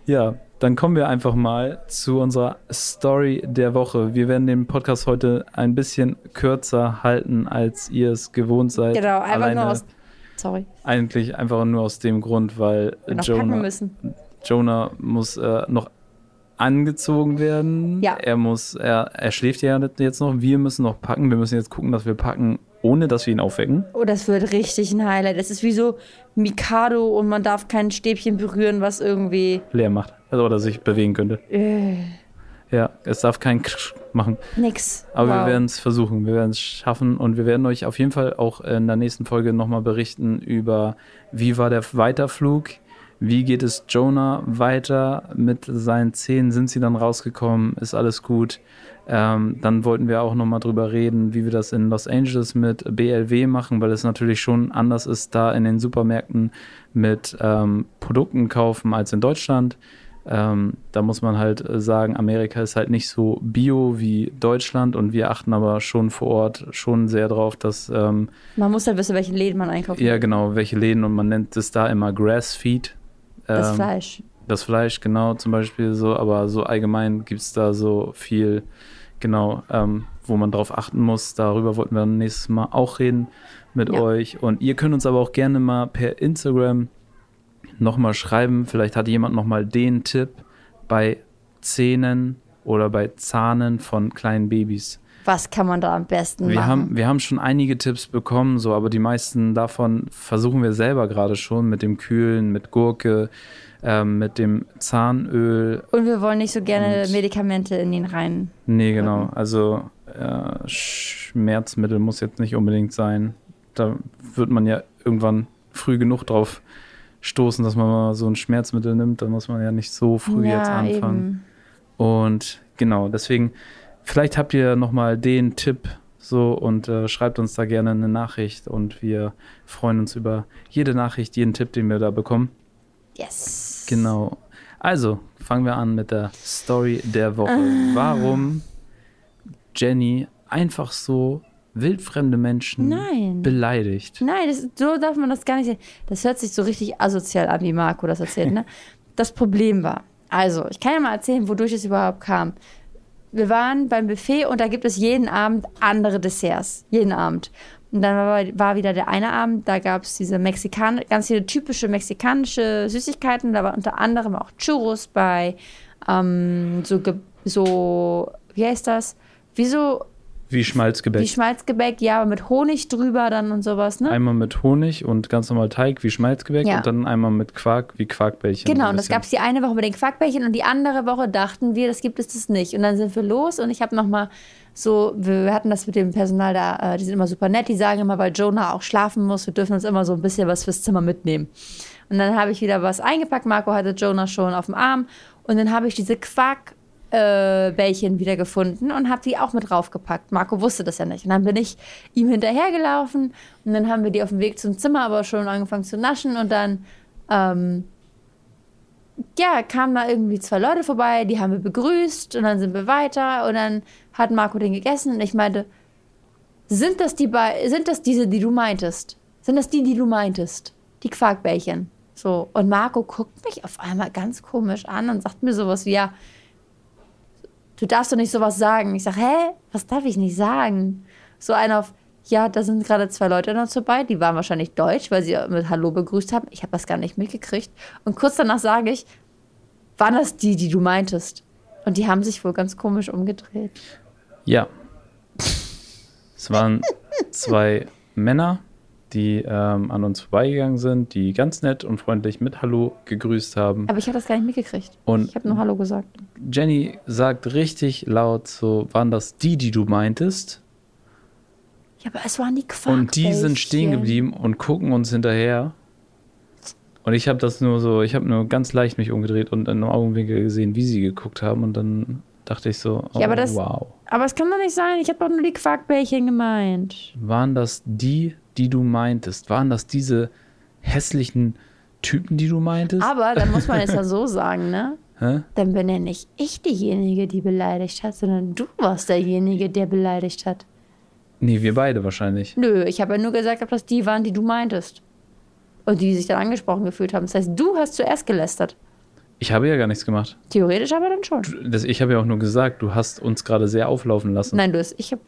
ja, dann kommen wir einfach mal zu unserer Story der Woche. Wir werden den Podcast heute ein bisschen kürzer halten, als ihr es gewohnt seid. Genau, einfach Alleine nur aus. Sorry, Eigentlich einfach nur aus dem Grund, weil Jonah. Jonah muss äh, noch angezogen werden. Ja. Er muss, er, er schläft ja jetzt noch. Wir müssen noch packen. Wir müssen jetzt gucken, dass wir packen, ohne dass wir ihn aufwecken. Oh, das wird richtig ein Highlight. Das ist wie so Mikado und man darf kein Stäbchen berühren, was irgendwie. leer macht. Also, oder sich bewegen könnte. Äh, Ja, es darf kein Ksch machen. nix. Aber wir Wow. werden es versuchen, wir werden es schaffen und wir werden euch auf jeden Fall auch in der nächsten Folge nochmal berichten über, wie war der Weiterflug, wie geht es Jonah weiter mit seinen Zähnen, sind sie dann rausgekommen, ist alles gut. Ähm, dann wollten wir auch nochmal drüber reden, wie wir das in Los Angeles mit BLW machen, weil es natürlich schon anders ist, da in den Supermärkten mit ähm, Produkten kaufen als in Deutschland. Ähm, da muss man halt äh, sagen, Amerika ist halt nicht so bio wie Deutschland und wir achten aber schon vor Ort schon sehr drauf, dass, ähm, Man muss halt wissen, welche Läden man einkauft. ja genau, welche Läden und man nennt es da immer Grass-Feed. Das Ähm, Fleisch. Das Fleisch, genau, zum Beispiel so, aber so allgemein gibt es da so viel, genau, ähm, wo man drauf achten muss. Darüber wollten wir nächstes Mal auch reden mit Ja. euch. Und ihr könnt uns aber auch gerne mal per Instagram nochmal schreiben. Vielleicht hat jemand nochmal den Tipp bei Zähnen oder bei Zahnen von kleinen Babys. Was kann man da am besten Wir machen? haben, wir haben schon einige Tipps bekommen, so, aber die meisten davon versuchen wir selber gerade schon mit dem Kühlen, mit Gurke, ähm, mit dem Zahnöl. und wir wollen nicht so gerne Medikamente in ihn rein. Nee, genau. Also äh, Schmerzmittel muss jetzt nicht unbedingt sein. Da wird man ja irgendwann früh genug drauf stoßen, dass man mal so ein Schmerzmittel nimmt. Da muss man ja nicht so früh ja, jetzt anfangen. Eben. Und genau, deswegen, vielleicht habt ihr nochmal den Tipp so und äh, schreibt uns da gerne eine Nachricht und wir freuen uns über jede Nachricht, jeden Tipp, den wir da bekommen. Yes. Genau. Also, fangen wir an mit der Story der Woche. Ah. Warum Jenny einfach so wildfremde Menschen Nein. beleidigt? Nein, das, so darf man das gar nicht sehen. Das hört sich so richtig asozial an, wie Marco das erzählt. Ne? Das Problem war, also, ich kann ja mal erzählen, wodurch es überhaupt kam. Wir waren beim Buffet und da gibt es jeden Abend andere Desserts. Jeden Abend. Und dann war, war wieder der eine Abend, da gab es diese Mexikan ganz viele typische mexikanische Süßigkeiten. Da war unter anderem auch Churros bei, ähm, so, so, wie heißt das? Wie so Wie Schmalzgebäck. Wie Schmalzgebäck, ja, aber mit Honig drüber dann und sowas, ne? Einmal mit Honig und ganz normal Teig wie Schmalzgebäck Ja. und dann einmal mit Quark wie Quarkbällchen. Genau, und das gab es die eine Woche mit den Quarkbällchen und die andere Woche dachten wir, das gibt es das nicht. Und dann sind wir los und ich habe nochmal so, wir hatten das mit dem Personal da, äh, die sind immer super nett, die sagen immer, weil Jonah auch schlafen muss, wir dürfen uns immer so ein bisschen was fürs Zimmer mitnehmen. Und dann habe ich wieder was eingepackt, Marco hatte Jonah schon auf dem Arm und dann habe ich diese Quark äh, Bällchen wieder gefunden und habe die auch mit draufgepackt. Marco wusste das ja nicht. Und dann bin ich ihm hinterhergelaufen und dann haben wir die auf dem Weg zum Zimmer aber schon angefangen zu naschen und dann ähm, ja, kamen da irgendwie zwei Leute vorbei, die haben wir begrüßt und dann sind wir weiter und dann hat Marco den gegessen und ich meinte, sind das die sind das diese, die du meintest? Sind das die, die du meintest? Die Quarkbällchen. So. Und Marco guckt mich auf einmal ganz komisch an und sagt mir sowas wie, ja, du darfst doch nicht sowas sagen. Ich sag, hä? Was darf ich nicht sagen? So einer auf, ja, da sind gerade zwei Leute noch dabei, die waren wahrscheinlich deutsch, weil sie mit Hallo begrüßt haben. Ich habe das gar nicht mitgekriegt. Und kurz danach sage ich, waren das die, die du meintest? Und die haben sich wohl ganz komisch umgedreht. Ja. Es waren zwei Männer, die ähm, an uns vorbeigegangen sind, die ganz nett und freundlich mit Hallo gegrüßt haben. Aber ich habe das gar nicht mitgekriegt. Und ich habe nur Hallo gesagt. Jenny sagt richtig laut so, waren das die, die du meintest? Ja, aber es waren die Quarkbällchen. Und die sind stehen geblieben und gucken uns hinterher. Und ich habe das nur so, ich habe nur ganz leicht mich umgedreht und in einem Augenwinkel gesehen, wie sie geguckt haben. Und dann dachte ich so, oh, Ja, aber das- wow. Aber es kann doch nicht sein. Ich habe doch nur die Quarkbällchen gemeint. Waren das die, die du meintest? Waren das diese hässlichen Typen, die du meintest? Aber dann muss man es ja so sagen, ne? Hä? Dann bin ja nicht ich diejenige, die beleidigt hat, sondern du warst derjenige, der beleidigt hat. Nee, wir beide wahrscheinlich. Nö, ich habe ja nur gesagt, ob das die waren, die du meintest. Und die sich dann angesprochen gefühlt haben. Das heißt, du hast zuerst gelästert. Ich habe ja gar nichts gemacht. Theoretisch aber dann schon. Das, ich habe ja auch nur gesagt, du hast uns gerade sehr auflaufen lassen. Nein, du hast. Ich habe.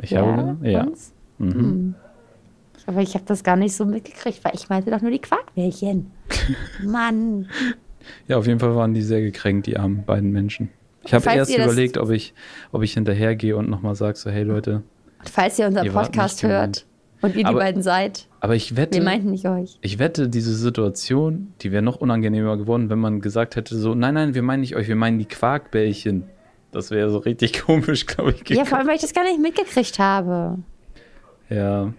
Ich habe ja. uns? Mhm. Aber ich habe das gar nicht so mitgekriegt, weil ich meinte doch nur die Quarkbällchen. Mann. Ja, auf jeden Fall waren die sehr gekränkt, die armen beiden Menschen. Ich habe erst überlegt, ob ich, ob ich hinterhergehe und nochmal sage, so, hey Leute, Und falls ihr unseren Ihr Podcast hört und ihr die Aber- beiden seid, aber ich wette, wir meinten nicht euch. ich wette, diese Situation, die wäre noch unangenehmer geworden, wenn man gesagt hätte, so, nein, nein, wir meinen nicht euch, wir meinen die Quarkbällchen. Das wäre so richtig komisch, glaube ich. Ja, vor allem, weil ich das gar nicht mitgekriegt habe. Ja,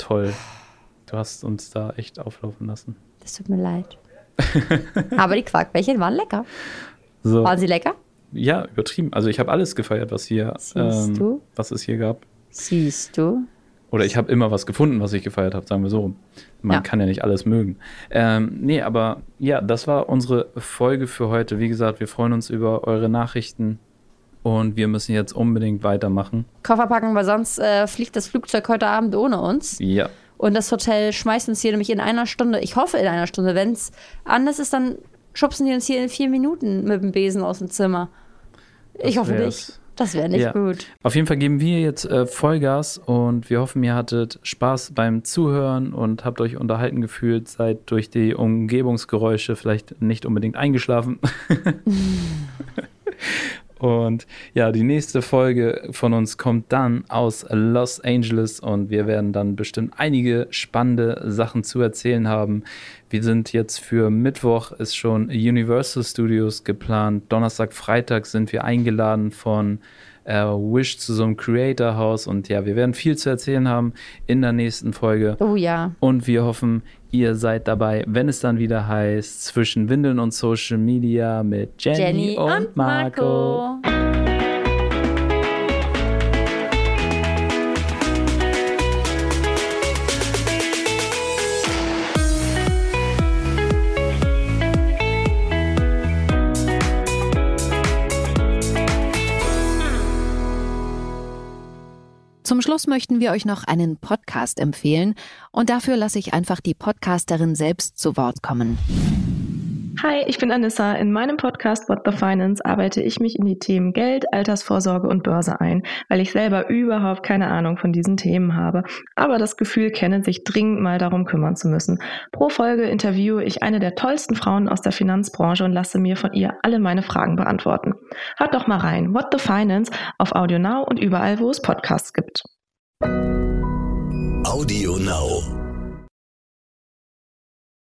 toll. Du hast uns da echt auflaufen lassen. Das tut mir leid. Aber die Quarkbällchen waren lecker. So, Waren sie lecker? ja, übertrieben. Also ich habe alles gefeiert, was hier, ähm, was es hier gab. Siehst du? Oder ich habe immer was gefunden, was ich gefeiert habe, sagen wir so. Man Ja. kann ja nicht alles mögen. Ähm, nee, aber ja, das war unsere Folge für heute. Wie gesagt, wir freuen uns über eure Nachrichten und wir müssen jetzt unbedingt weitermachen. Koffer packen, weil sonst äh, fliegt das Flugzeug heute Abend ohne uns. Ja, Und das Hotel schmeißt uns hier nämlich in einer Stunde, ich hoffe in einer Stunde, wenn es anders ist, dann schubsen die uns hier in vier Minuten mit dem Besen aus dem Zimmer. Ich Das hoffe wär's. nicht. Das wäre nicht Ja. gut. auf jeden Fall geben wir jetzt äh, Vollgas und wir hoffen, ihr hattet Spaß beim Zuhören und habt euch unterhalten gefühlt, seid durch die Umgebungsgeräusche vielleicht nicht unbedingt eingeschlafen. Und ja, die nächste Folge von uns kommt dann aus Los Angeles und wir werden dann bestimmt einige spannende Sachen zu erzählen haben. Wir sind jetzt für Mittwoch ist schon Universal Studios geplant. Donnerstag, Freitag sind wir eingeladen von äh, Wish zu so einem Creator House und ja, wir werden viel zu erzählen haben in der nächsten Folge. Oh ja. Und wir hoffen, ihr seid dabei, wenn es dann wieder heißt, zwischen Windeln und Social Media mit Jenny, Jenny und Marco. Zum Schluss möchten wir euch noch einen Podcast empfehlen und dafür lasse ich einfach die Podcasterin selbst zu Wort kommen. Hi, ich bin Anissa. In meinem Podcast What the Finance arbeite ich mich in die Themen Geld, Altersvorsorge und Börse ein, weil ich selber überhaupt keine Ahnung von diesen Themen habe, aber das Gefühl kenne, sich dringend mal darum kümmern zu müssen. Pro Folge interviewe ich eine der tollsten Frauen aus der Finanzbranche und lasse mir von ihr alle meine Fragen beantworten. Hört doch mal rein. What the Finance auf Audio Now und überall, wo es Podcasts gibt. Audio Now.